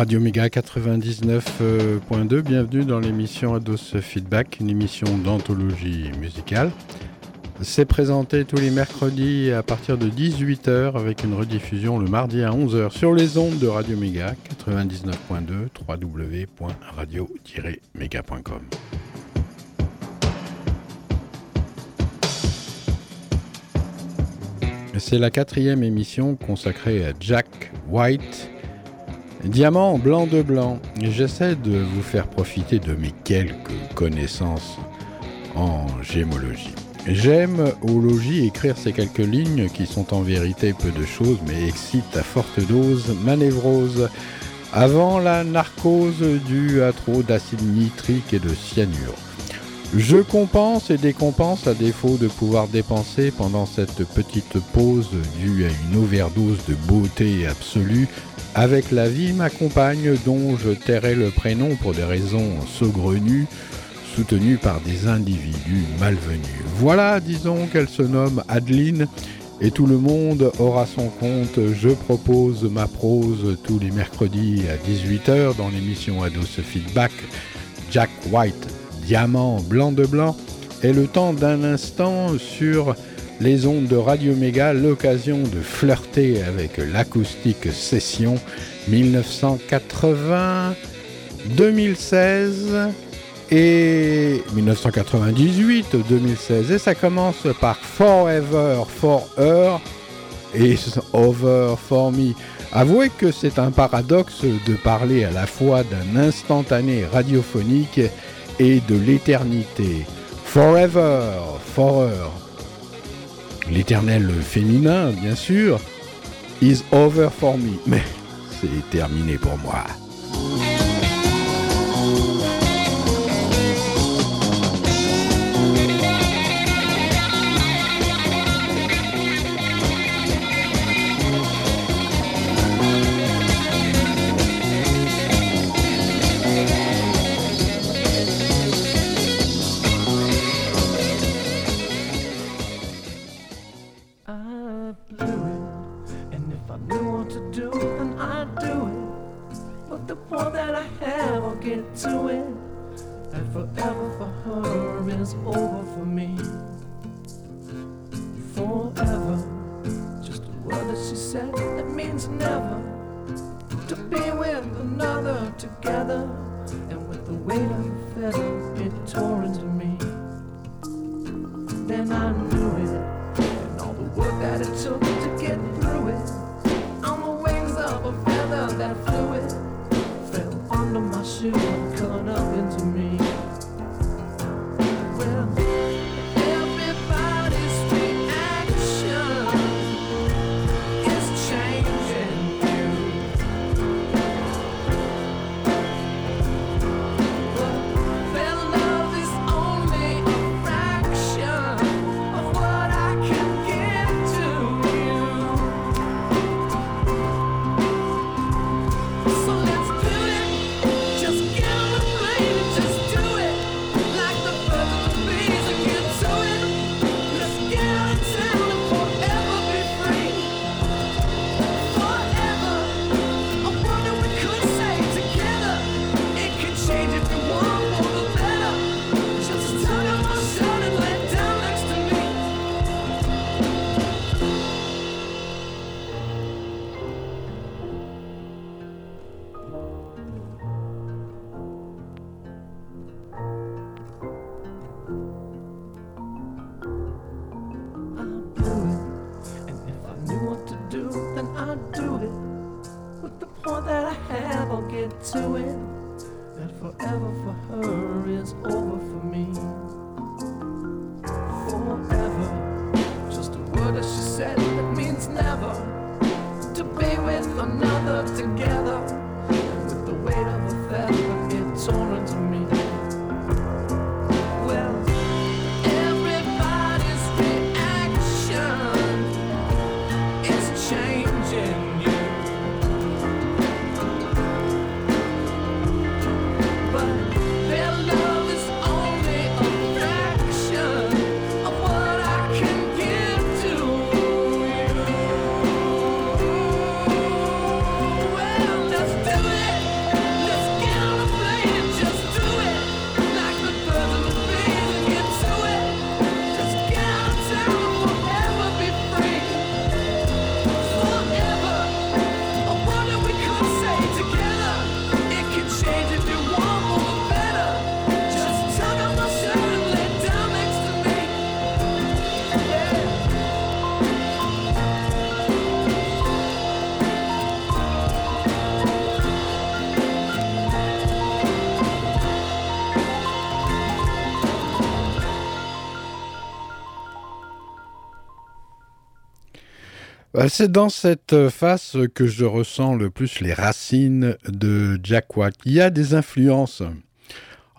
Radio Méga 99.2, bienvenue dans l'émission Ados Feedback, une émission d'anthologie musicale. C'est présenté tous les mercredis à partir de 18h avec une rediffusion le mardi à 11h sur les ondes de Radio Méga 99.2 www.radio-méga.com. C'est la quatrième émission consacrée à Jack White, Diamant blanc de blanc. J'essaie de vous faire profiter de mes quelques connaissances en gémologie. J'aime au logis écrire ces quelques lignes qui sont en vérité peu de choses mais excitent à forte dose ma névrose avant la narcose due à trop d'acide nitrique et de cyanure. Je compense et décompense à défaut de pouvoir dépenser pendant cette petite pause due à une overdose de beauté absolue avec la vie, ma compagne, dont je tairai le prénom pour des raisons saugrenues, soutenues par des individus malvenus. Voilà, disons qu'elle se nomme Adeline, et tout le monde aura son compte. Je propose ma prose tous les mercredis à 18h dans l'émission Ados Feedback. Jack White, diamant blanc de blanc, et le temps d'un instant sur les ondes de Radio Méga, l'occasion de flirter avec l'acoustique session 1980, 2016 et 1998, 2016. Et ça commence par Forever for Her et Over for Me. Avouez que c'est un paradoxe de parler à la fois d'un instantané radiophonique de l'éternité. Forever, for her, l'éternel féminin, bien sûr, is over for me. Mais c'est terminé pour moi. tore into me. Then I knew it, and all the work that it took to get through it. On the wings of a feather that flew it, fell under my shoe. C'est dans cette phase que je ressens le plus les racines de Jack White. Il y a des influences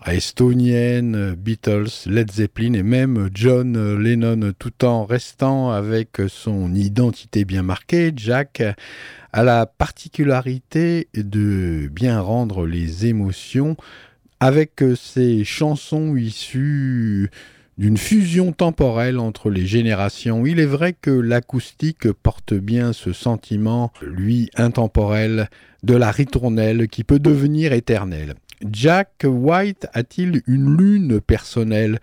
estoniennes, Beatles, Led Zeppelin et même John Lennon, tout en restant avec son identité bien marquée. Jack a la particularité de bien rendre les émotions avec ses chansons issues d'une fusion temporelle entre les générations. Il est vrai que l'acoustique porte bien ce sentiment, lui, intemporel, de la ritournelle qui peut devenir éternelle. Jack White a-t-il une lune personnelle?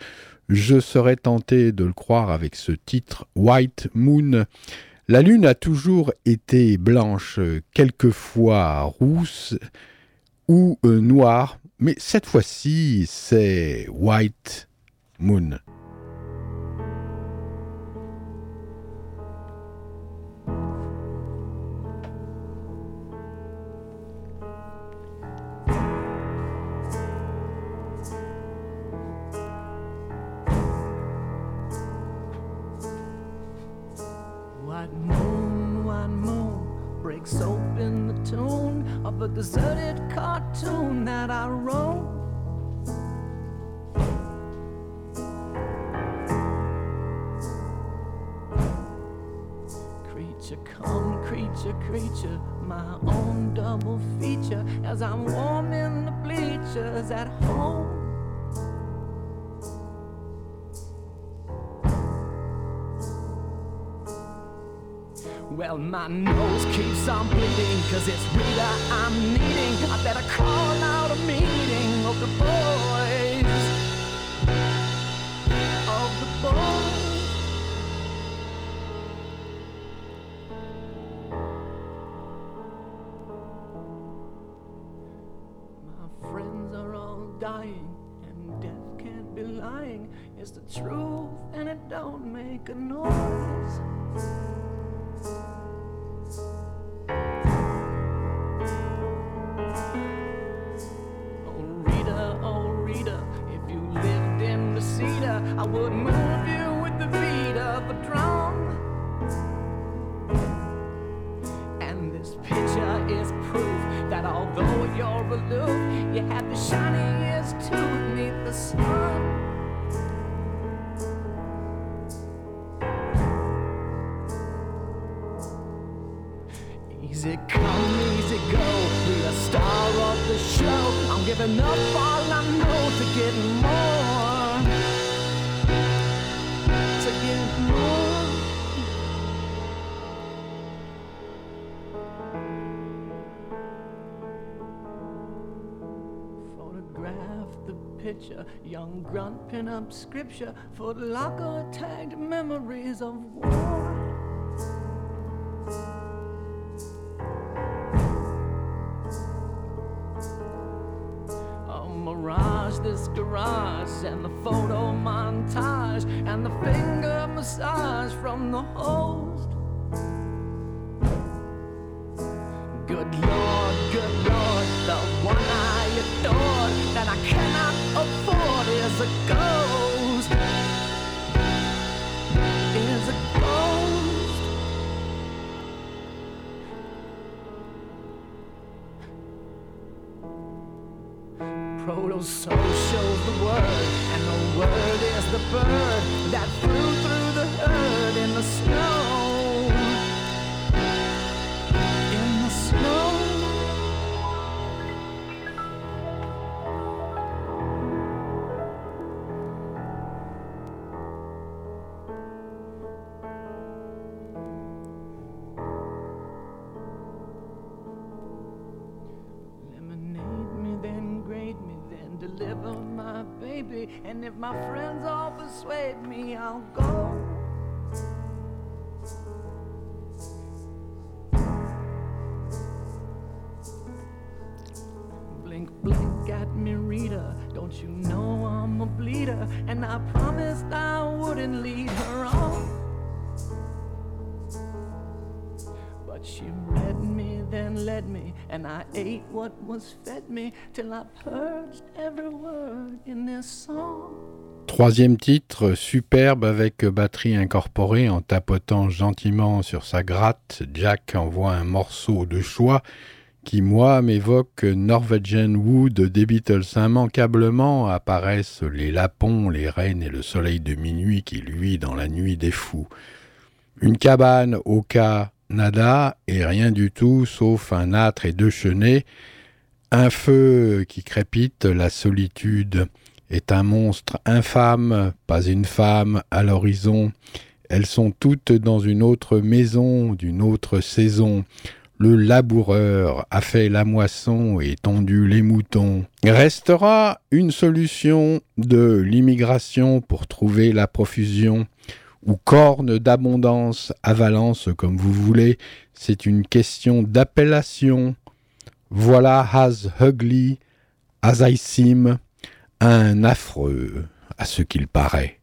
Je serais tenté de le croire avec ce titre White Moon. La lune a toujours été blanche, quelquefois rousse ou euh, noire, mais cette fois-ci c'est White Moon. And it don't make a noise. Oh Rita, oh Rita, if you lived in the cedar, I would move you with the beat of a drum. And this picture is proof that although you're aloof, you have the shiniest tooth beneath the sun. Easy come, easy go. Be the star of the show. I'm giving up all I know to get more. To get more. Photograph the picture, young grunt pin up scripture, foot locker tagged memories of war. This garage, and the photo montage, and the finger massage from the host. Good Lord, good Lord, the one I adore that I cannot afford is a ghost. Is a ghost. Proto deliver my baby. And if my friends all persuade me, I'll go. Blink, blink at me, Rita. Don't you know I'm a bleeder? And I promised I wouldn't lead and I ate what was fed me till I purged every word in this song. Troisième titre, superbe avec batterie incorporée en tapotant gentiment sur sa gratte, Jack envoie un morceau de choix qui, moi, m'évoque Norwegian Wood des Beatles. Immanquablement apparaissent les lapons, les reines et le soleil de minuit qui luit dans la nuit des fous. Une cabane au cas nada et rien du tout sauf un âtre et deux chenets, un feu qui crépite, la solitude est un monstre infâme, pas une femme à l'horizon. Elles sont toutes dans une autre maison, d'une autre saison. Le laboureur a fait la moisson et tendu les moutons. Restera une solution de l'immigration pour trouver la profusion ou corne d'abondance à Valence comme vous voulez, c'est une question d'appellation. Voilà as ugly as I seem, un affreux à ce qu'il paraît.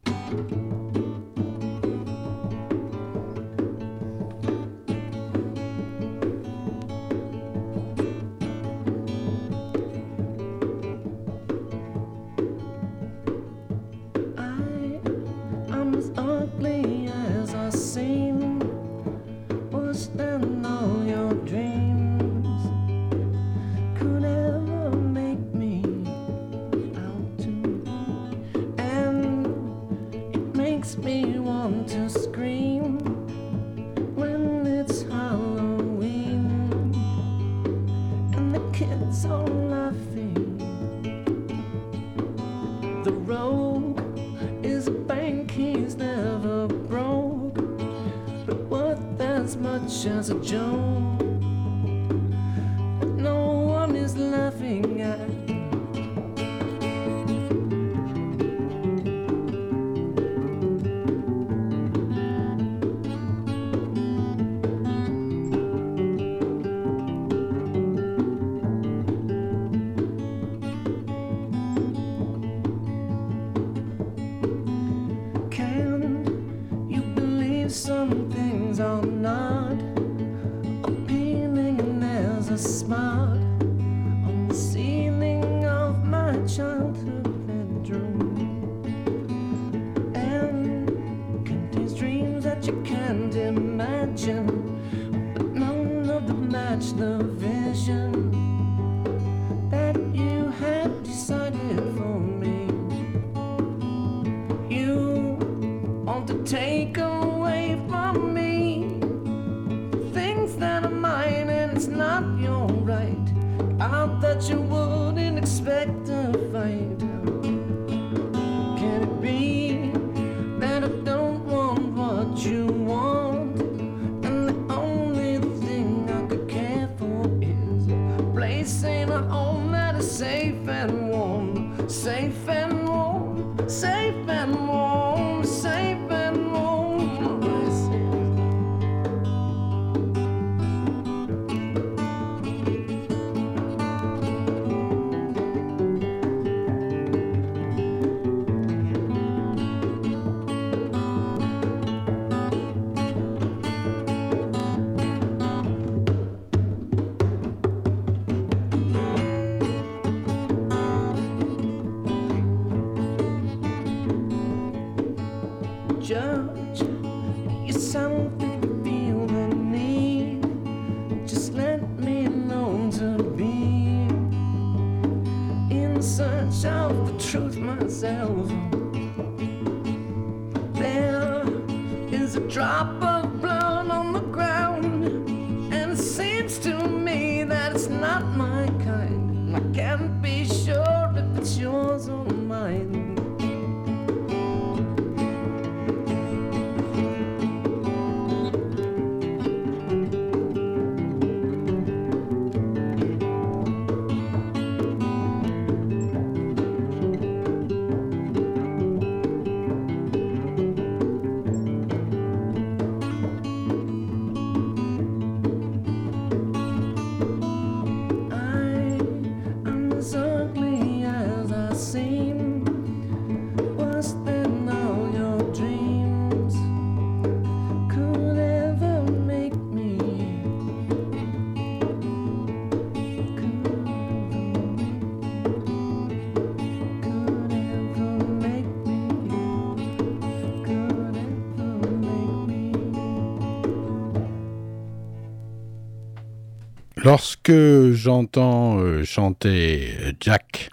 Lorsque j'entends euh, chanter Jack,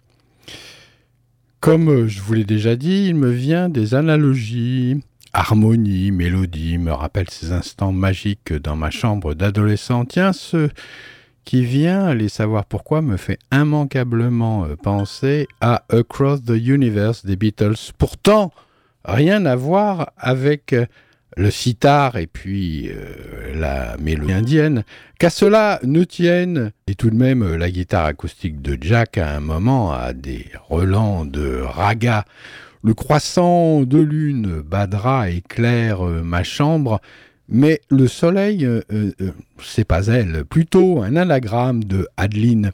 comme je vous l'ai déjà dit, il me vient des analogies, harmonies, mélodies, me rappelle ces instants magiques dans ma chambre d'adolescent. Tiens, ce qui vient, allez savoir pourquoi, me fait immanquablement euh, penser à Across the Universe des Beatles. Pourtant, rien à voir avec euh, le sitar et puis euh, la mélodie indienne, qu'à cela ne tienne, et tout de même euh, la guitare acoustique de Jack à un moment a des relents de raga. Le croissant de lune, Badra éclaire euh, ma chambre, mais le soleil, c'est pas elle, plutôt un anagramme de Adeline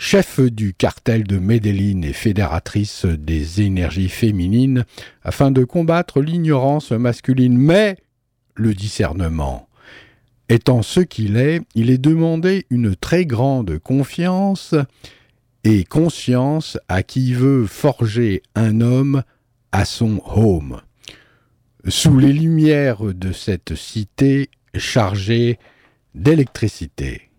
chef du cartel de Medellin et fédératrice des énergies féminines, afin de combattre l'ignorance masculine. Mais le discernement étant ce qu'il est, il est demandé une très grande confiance et conscience à qui veut forger un homme à son home. Sous les lumières de cette cité chargée d'électricité.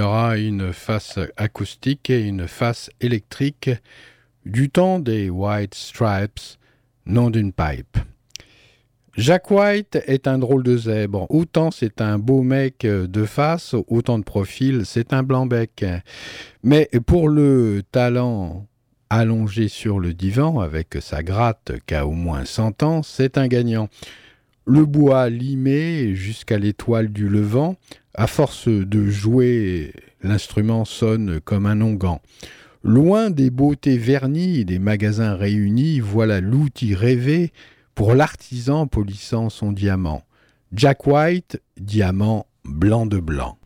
Y aura une face acoustique et une face électrique du temps des White Stripes, non d'une pipe. Jack White est un drôle de zèbre. Autant c'est un beau mec de face, autant de profil, c'est un blanc-bec. Mais pour le talent allongé sur le divan avec sa gratte qu'a au moins 100 ans, c'est un gagnant. Le bois limé jusqu'à l'étoile du levant, à force de jouer, l'instrument sonne comme un onguent. Loin des beautés vernies des magasins réunis, voilà l'outil rêvé pour l'artisan polissant son diamant. Jack White, diamant blanc de blanc.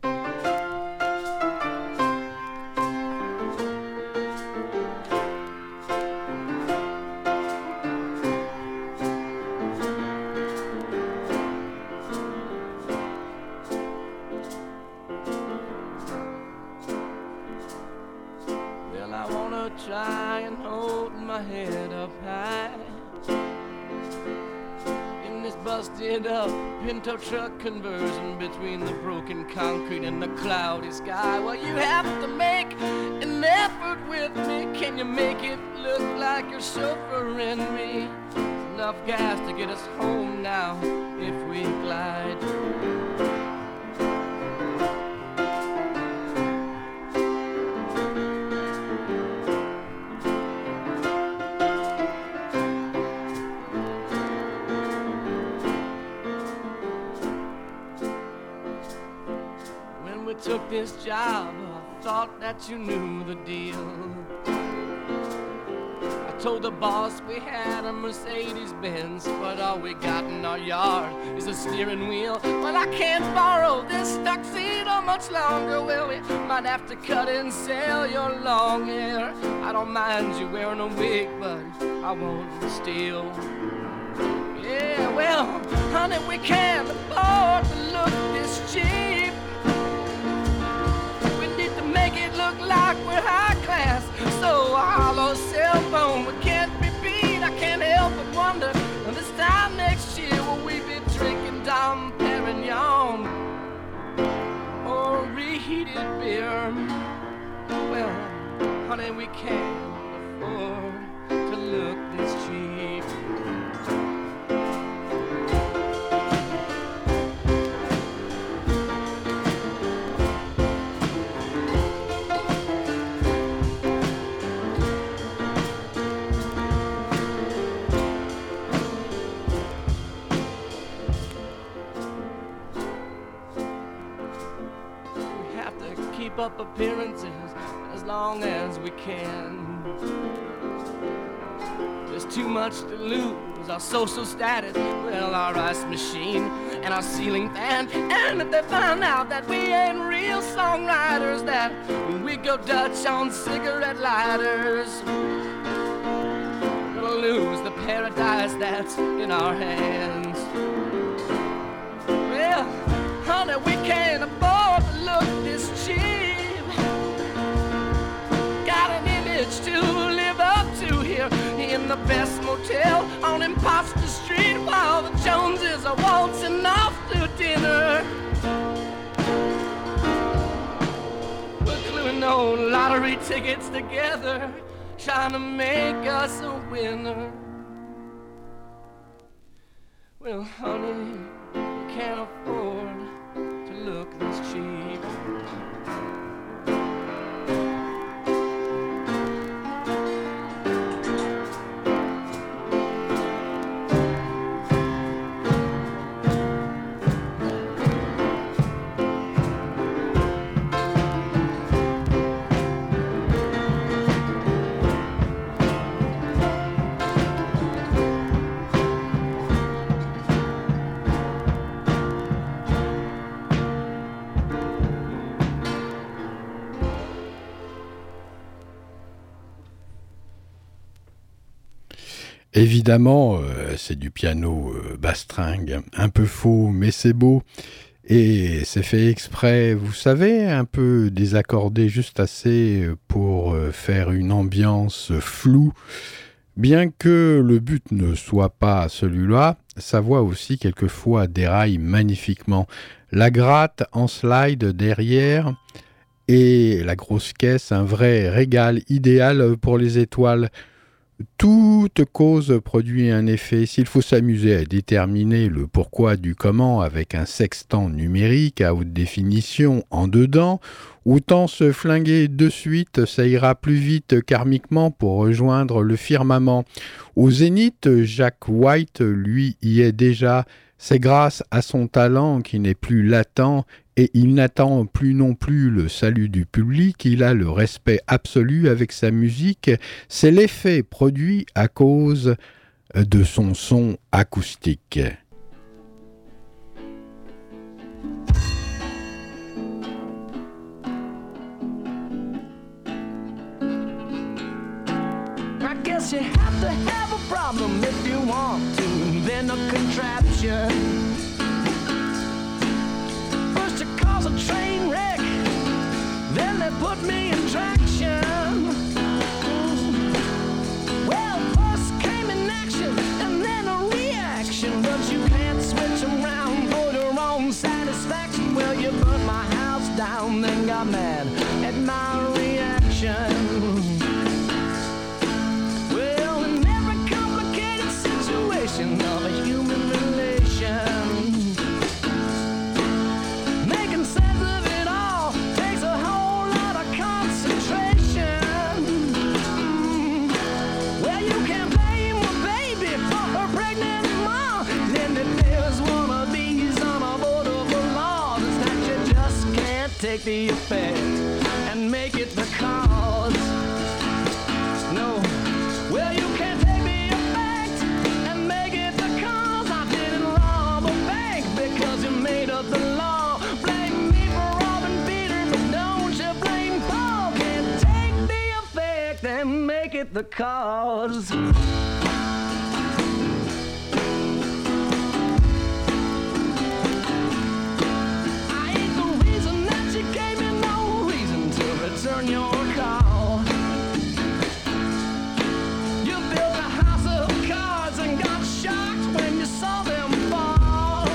Pinto truck conversion between the broken concrete and the cloudy sky. Well, you have to make an effort with me. Can you make it look like you're chauffeuring me? There's enough gas to get us home now if we glide. That you knew the deal. I told the boss we had a Mercedes Benz, but all we got in our yard is a steering wheel. Well, I can't borrow this tuxedo much longer. Well, we might have to cut and sell your long hair. I don't mind you wearing a wig, but I won't steal. Yeah, well, honey, we can't afford to look this cheap. Like we're high class. So a hollow cell phone, we can't be beat. I can't help but wonder this time next year will we be drinking Dom Perignon or reheated beer? Well, honey, we can't afford to look this cheap. Appearances as long as we can. There's too much to lose. Our social status, well, our ice machine and our ceiling fan. And if they find out that we ain't real songwriters, that we go Dutch on cigarette lighters, we'll lose the paradise that's in our hands. Well, honey, we can't best motel on Imposter Street while the Joneses are waltzing off to dinner. We're gluing those lottery tickets together, trying to make us a winner. Well, honey, we can't afford to look this cheap. Évidemment, euh, c'est du piano euh, bastringue, un peu faux, mais c'est beau. Et c'est fait exprès, vous savez, un peu désaccordé juste assez euh, pour faire une ambiance floue. Bien que le but ne soit pas celui-là, sa voix aussi quelquefois déraille magnifiquement. La gratte en slide derrière et la grosse caisse, un vrai régal idéal pour les étoiles. Toute cause produit un effet. S'il faut s'amuser à déterminer le pourquoi du comment avec un sextant numérique à haute définition en dedans, autant se flinguer de suite, ça ira plus vite karmiquement pour rejoindre le firmament. Au zénith, Jack White, lui, y est déjà. C'est grâce à son talent qui n'est plus latent et il n'attend plus non plus le salut du public, il a le respect absolu avec sa musique, c'est l'effet produit à cause de son son acoustique. to cause a train wreck. Then they put me in traction. Well, first came an action and then a reaction. But you can't switch around for your own satisfaction. Well, you burnt my house down, then got mad at my reaction. The effect and make it the cause. No, well, you can't take the effect and make it the cause. I didn't rob a bank because you made up the law. Blame me for robbing Peter, but don't you blame Paul. Can't take the effect and make it the cause. You built a house of cards and got shocked when you saw them fall.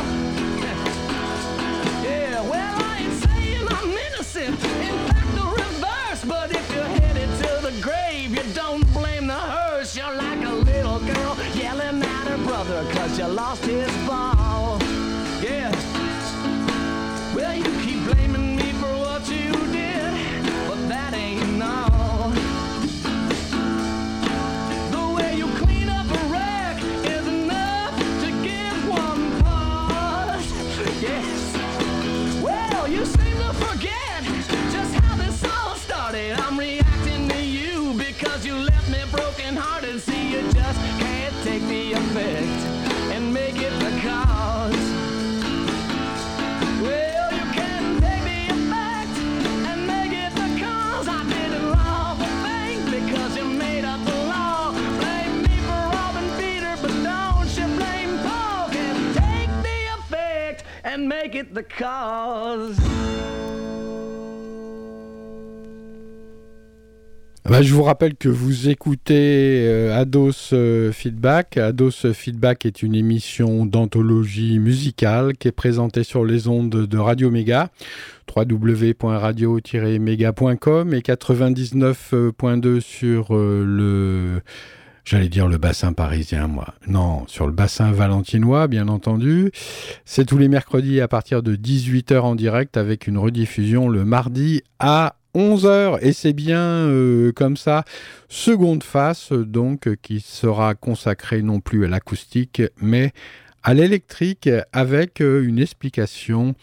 Yeah, well, I ain't saying I'm innocent. In fact, the reverse. But if you're headed to the grave, you don't blame the hearse. You're like a little girl yelling at her brother because you lost his broken hearted, see you just can't take the effect and make it the cause. Well, you can take the effect and make it the cause. I did you made up the law. Blame me for Peter, but don't you blame Paul. Can take the effect and make it the cause. Bah, je vous rappelle que vous écoutez euh, Ados euh, Feedback. Ados Feedback est une émission d'anthologie musicale qui est présentée sur les ondes de Radio Méga, www.radio-méga.com et 99.2 sur euh, le J'allais dire le bassin parisien, moi. Non, sur le bassin valentinois, bien entendu. C'est tous les mercredis à partir de 18h en direct avec une rediffusion le mardi à 11h. Et c'est bien euh, comme ça. Seconde face, donc, qui sera consacrée non plus à l'acoustique, mais à l'électrique avec euh, une explication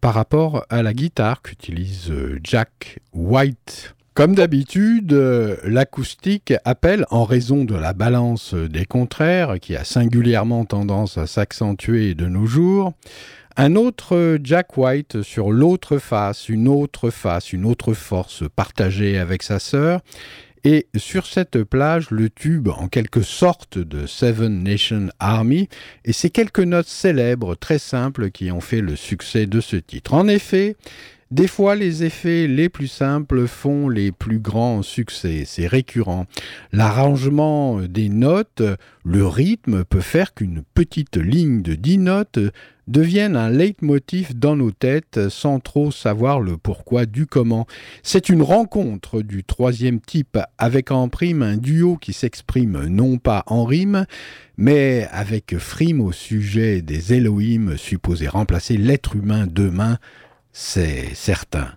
par rapport à la guitare qu'utilise euh, Jack White. Comme d'habitude, l'acoustique appelle, en raison de la balance des contraires, qui a singulièrement tendance à s'accentuer de nos jours, un autre Jack White sur l'autre face, une autre face, une autre force partagée avec sa sœur, Et sur cette plage, le tube en quelque sorte de Seven Nation Army, et ces quelques notes célèbres, très simples, qui ont fait le succès de ce titre. En effet, des fois, les effets les plus simples font les plus grands succès, c'est récurrent. L'arrangement des notes, le rythme peut faire qu'une petite ligne de 10 notes devienne un leitmotiv dans nos têtes sans trop savoir le pourquoi du comment. C'est une rencontre du troisième type avec en prime un duo qui s'exprime non pas en rime, mais avec frime au sujet des Elohim supposés remplacer l'être humain demain c'est certain.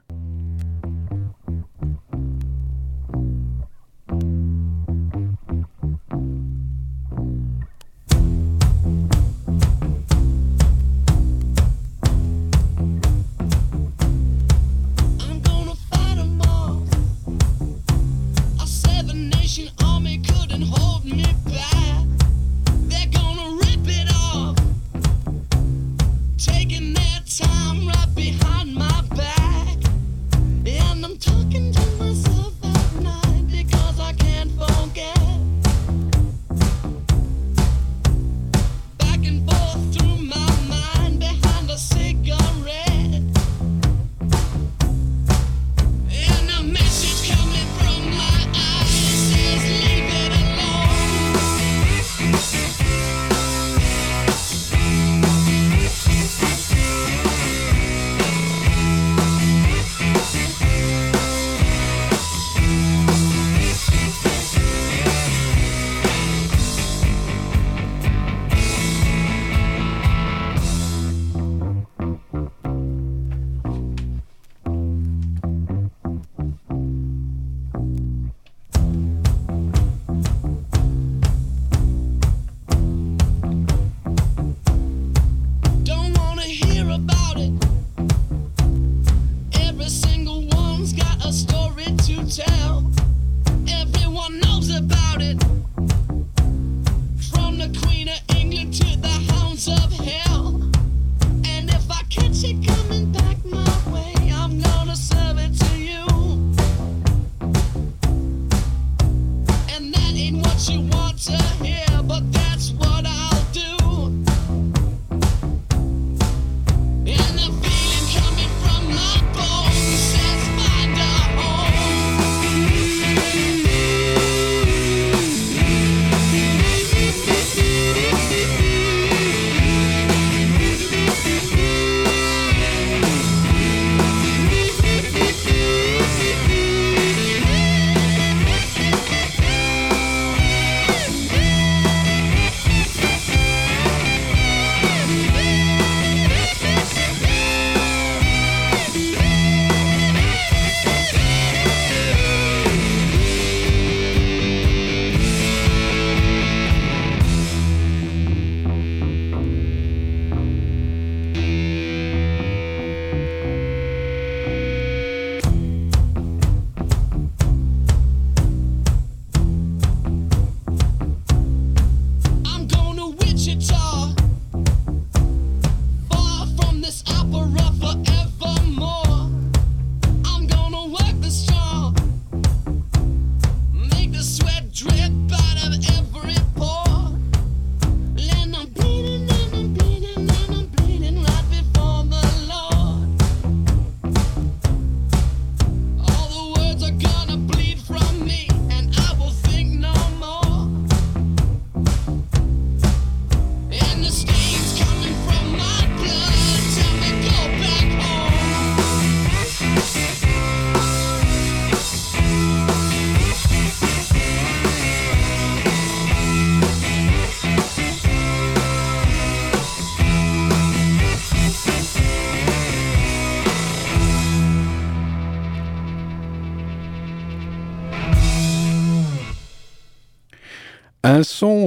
Un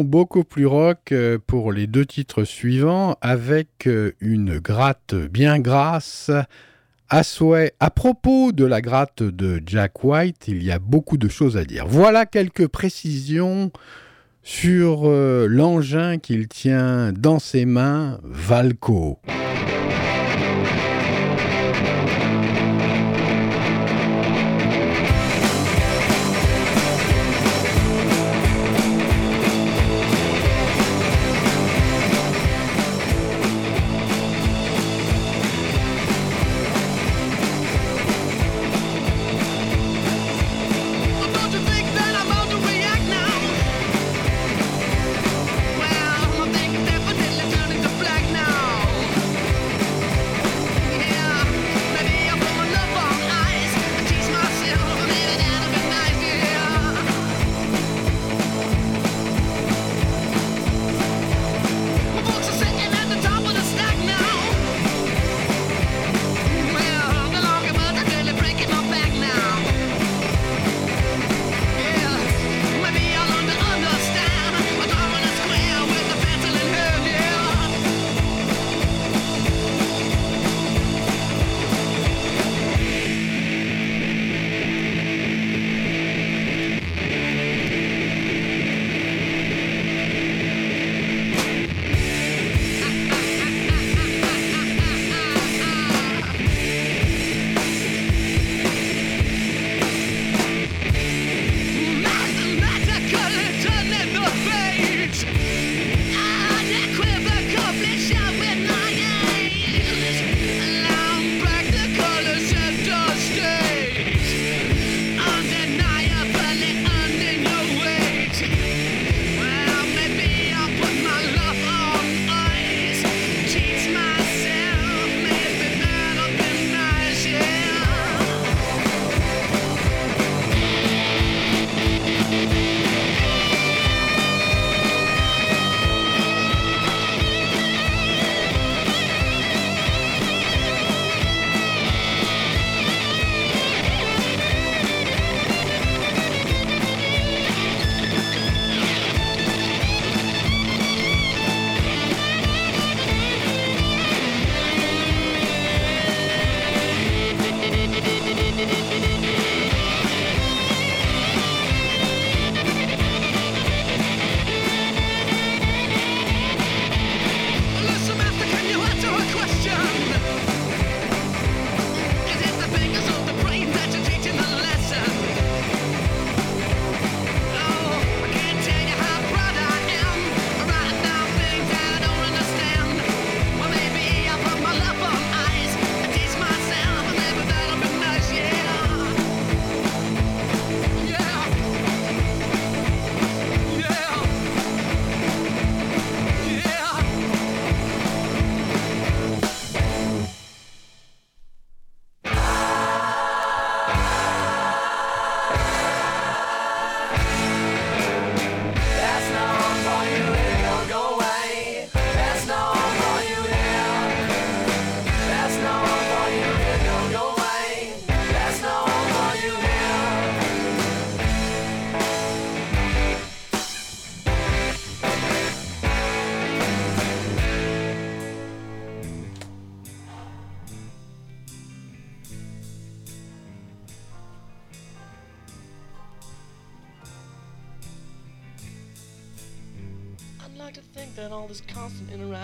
beaucoup plus rock euh, pour les deux titres suivants avec euh, une gratte bien grasse à souhait. À propos de la gratte de Jack White, il y a beaucoup de choses à dire. Voilà quelques précisions sur euh, l'engin qu'il tient dans ses mains, Valco.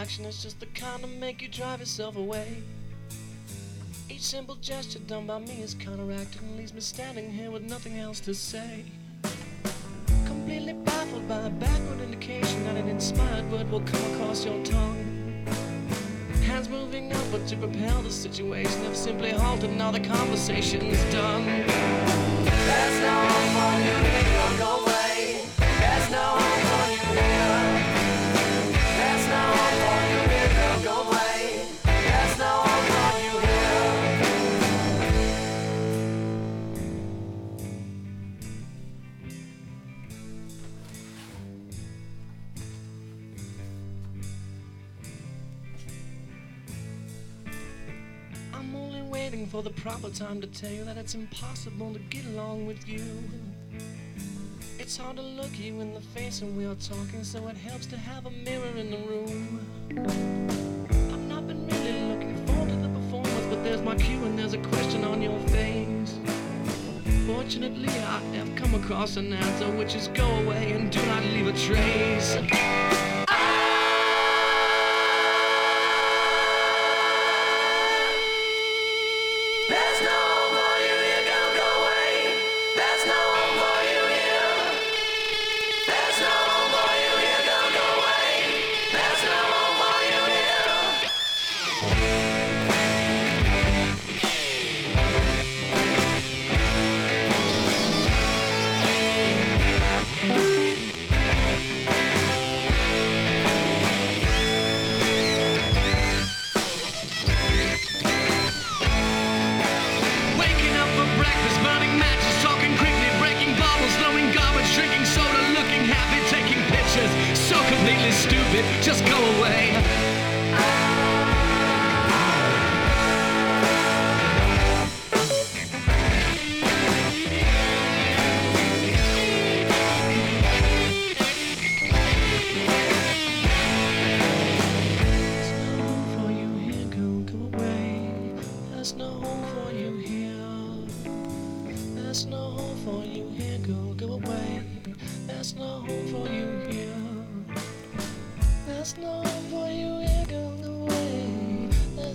Interaction is just the kind to make you drive yourself away. Each simple gesture done by me is counteracted and leaves me standing here with nothing else to say. Completely baffled by a backward indication that an inspired word will come across your tongue. Hands moving upward to propel the situation have simply halted, now the conversation's done. There's no one you go waiting for the proper time to tell you that it's impossible to get along with you. It's hard to look you in the face when we are talking, so it helps to have a mirror in the room. I've not been really looking forward to the performance, but there's my cue and there's a question on your face. Fortunately, I have come across an answer which is go away and do not leave a trace.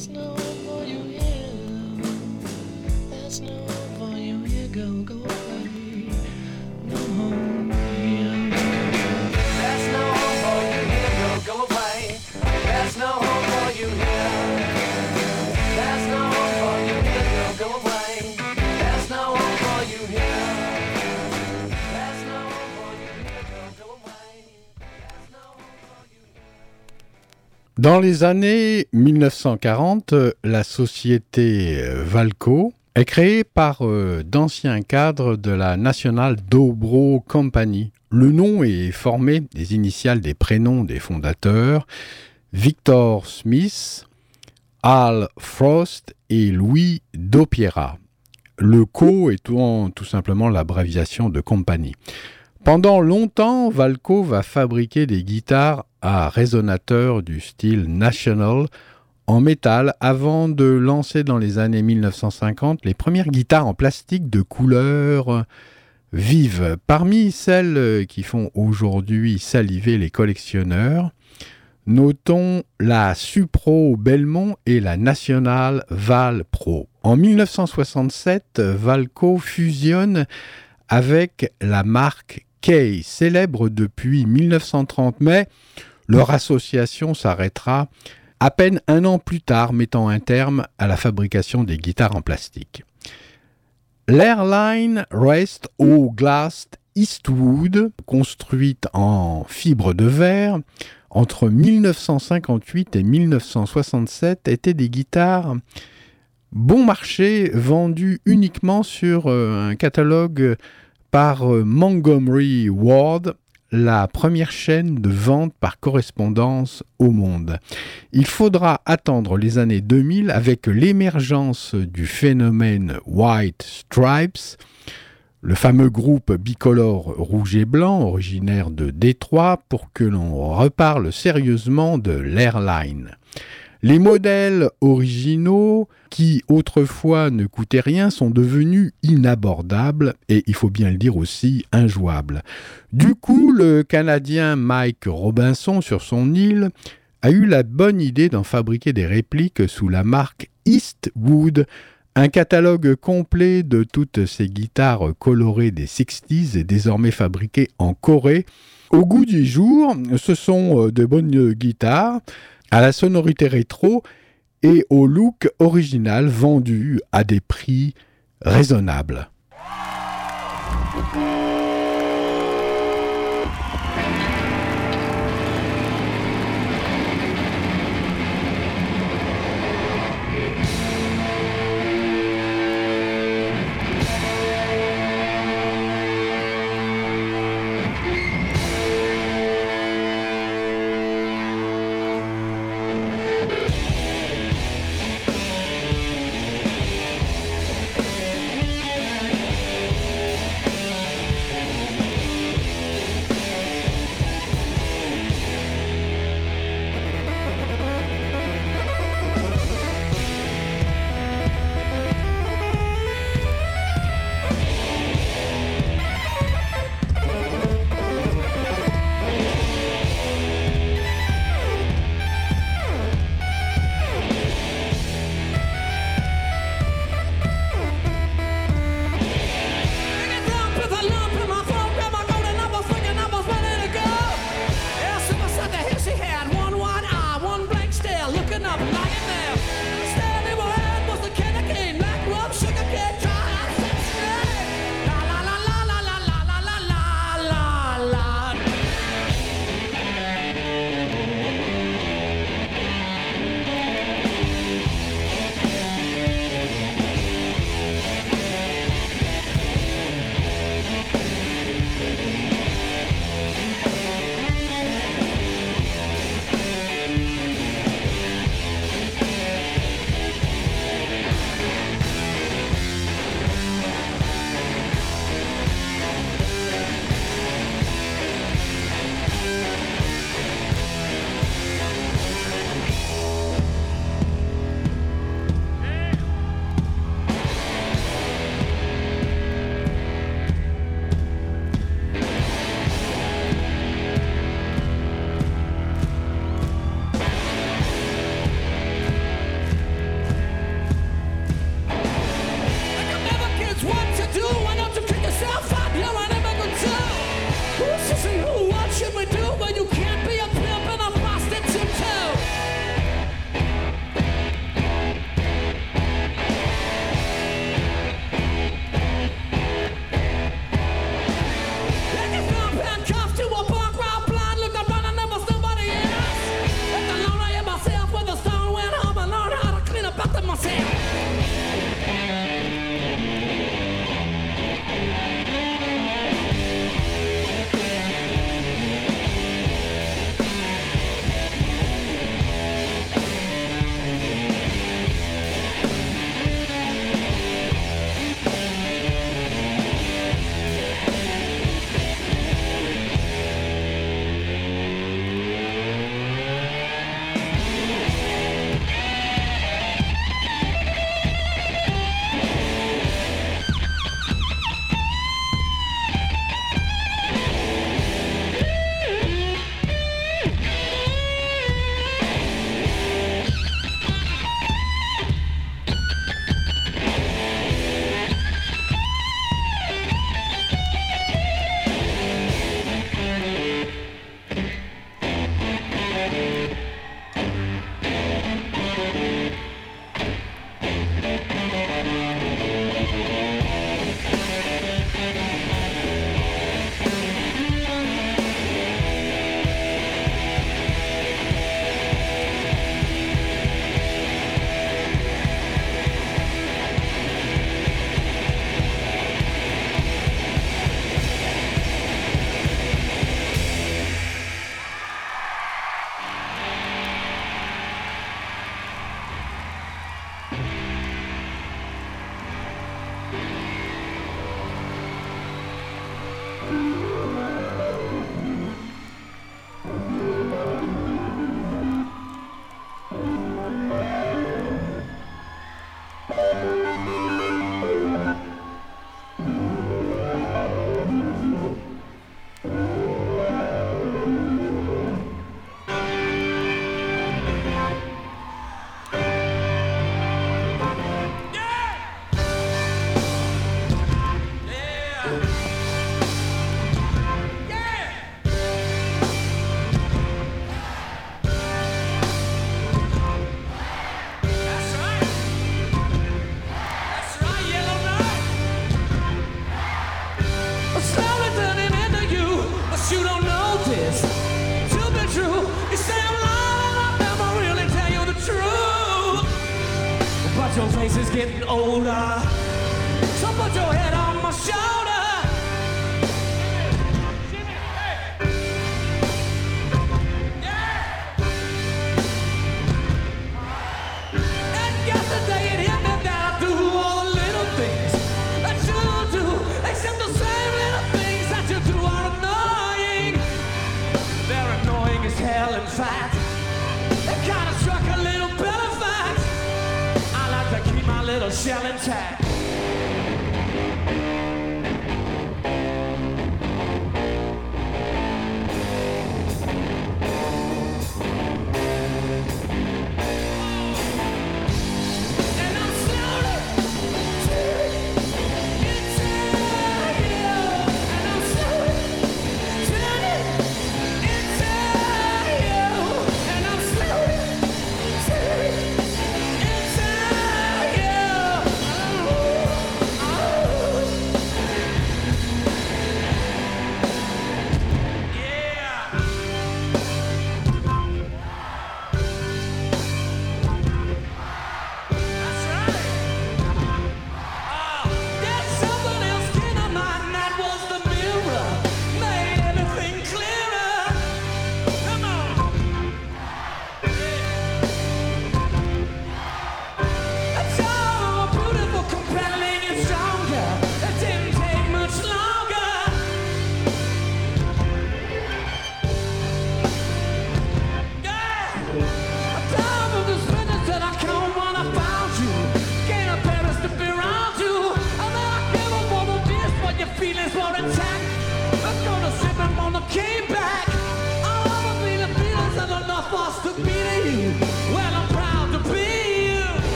There's no one for you here. There's no one for you here. Go, go. Dans les années 1940, euh, la société euh, Valco est créée par euh, d'anciens cadres de la National Dobro Company. Le nom est formé des initiales des prénoms des fondateurs, Victor Smith, Al Frost et Louis Dopiera. Le Co étant tout simplement l'abréviation de compagnie. Pendant longtemps, Valco va fabriquer des guitares à résonateurs du style National en métal avant de lancer dans les années 1950 les premières guitares en plastique de couleur vive. Parmi celles qui font aujourd'hui saliver les collectionneurs, notons la Supro Belmont et la National Val Pro. En 1967, Valco fusionne avec la marque Kay, célèbre depuis 1930, mais leur association s'arrêtera à peine un an plus tard, mettant un terme à la fabrication des guitares en plastique. L'airline reste au Glass Eastwood, construite en fibre de verre, entre 1958 et 1967, étaient des guitares bon marché vendues uniquement sur euh, un catalogue par euh, Montgomery Ward, la première chaîne de vente par correspondance au monde. Il faudra attendre les années 2000 avec l'émergence du phénomène White Stripes, le fameux groupe bicolore rouge et blanc originaire de Détroit pour que l'on reparle sérieusement de l'airline. Les modèles originaux, qui autrefois ne coûtaient rien, sont devenus inabordables et, il faut bien le dire aussi, injouables. Du coup, le Canadien Mike Robinson, sur son île, a eu la bonne idée d'en fabriquer des répliques sous la marque Eastwood, un catalogue complet de toutes ces guitares colorées des 60s est désormais fabriqué en Corée. Au goût du jour, ce sont euh, de bonnes guitares à la sonorité rétro et au look original vendu à des prix raisonnables.